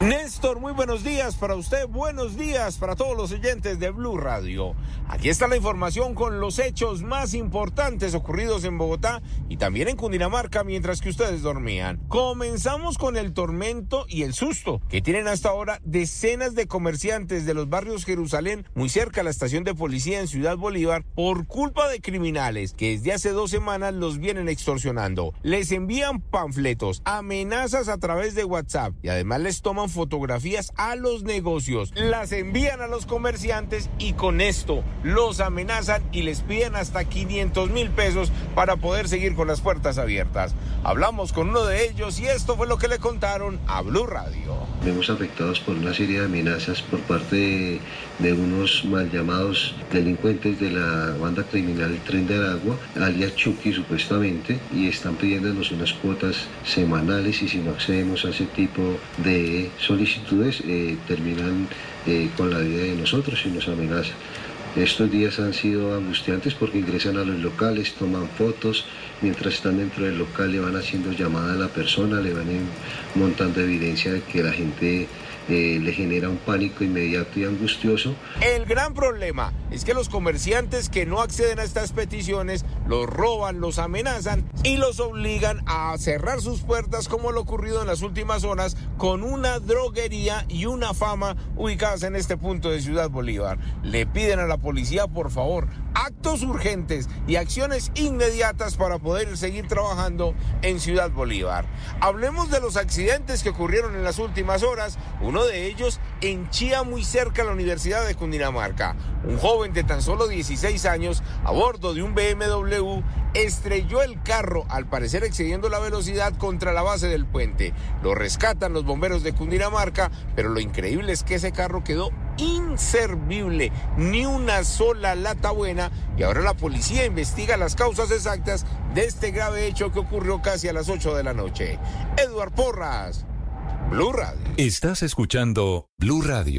Néstor, muy buenos días para usted, buenos días para todos los oyentes de Blue Radio. Aquí está la información con los hechos más importantes ocurridos en Bogotá y también en Cundinamarca mientras que ustedes dormían. Comenzamos con el tormento y el susto que tienen hasta ahora decenas de comerciantes de los barrios Jerusalén, muy cerca a la estación de policía en Ciudad Bolívar, por culpa de criminales que desde hace dos semanas los vienen extorsionando. Les envían panfletos, amenazas a través de WhatsApp y además les toman fotografías a los negocios, las envían a los comerciantes y con esto los amenazan y les piden hasta 500 mil pesos para poder seguir con las puertas abiertas. Hablamos con uno de ellos y esto fue lo que le contaron a Blue Radio. Vemos afectados por una serie de amenazas por parte de, unos mal llamados delincuentes de la banda criminal Tren de Aragua, alias Chucky supuestamente, y están pidiéndonos unas cuotas semanales y si no accedemos a ese tipo de solicitudes eh, terminan eh, con la vida de nosotros y nos amenazan. Estos días han sido angustiantes porque ingresan a los locales, toman fotos, mientras están dentro del local le van haciendo llamada a la persona, le van montando evidencia de que la gente eh, le genera un pánico inmediato y angustioso. El gran problema es que los comerciantes que no acceden a estas peticiones los roban, los amenazan y los obligan a cerrar sus puertas como lo ocurrido en las últimas horas con una droguería y una fama ubicadas en este punto de Ciudad Bolívar. Le piden a la policía, por favor, actos urgentes y acciones inmediatas para poder seguir trabajando en Ciudad Bolívar. Hablemos de los accidentes que ocurrieron en las últimas horas, uno de ellos en Chía, muy cerca de la Universidad de Cundinamarca. Un joven de tan solo 16 años, a bordo de un BMW, estrelló el carro, al parecer excediendo la velocidad contra la base del puente. Lo rescatan los bomberos de Cundinamarca, pero lo increíble es que ese carro quedó inservible, ni una sola lata buena, y ahora la policía investiga las causas exactas de este grave hecho que ocurrió casi a las 8 de la noche. Eduard Porras, Blue Radio. Estás escuchando Blue Radio.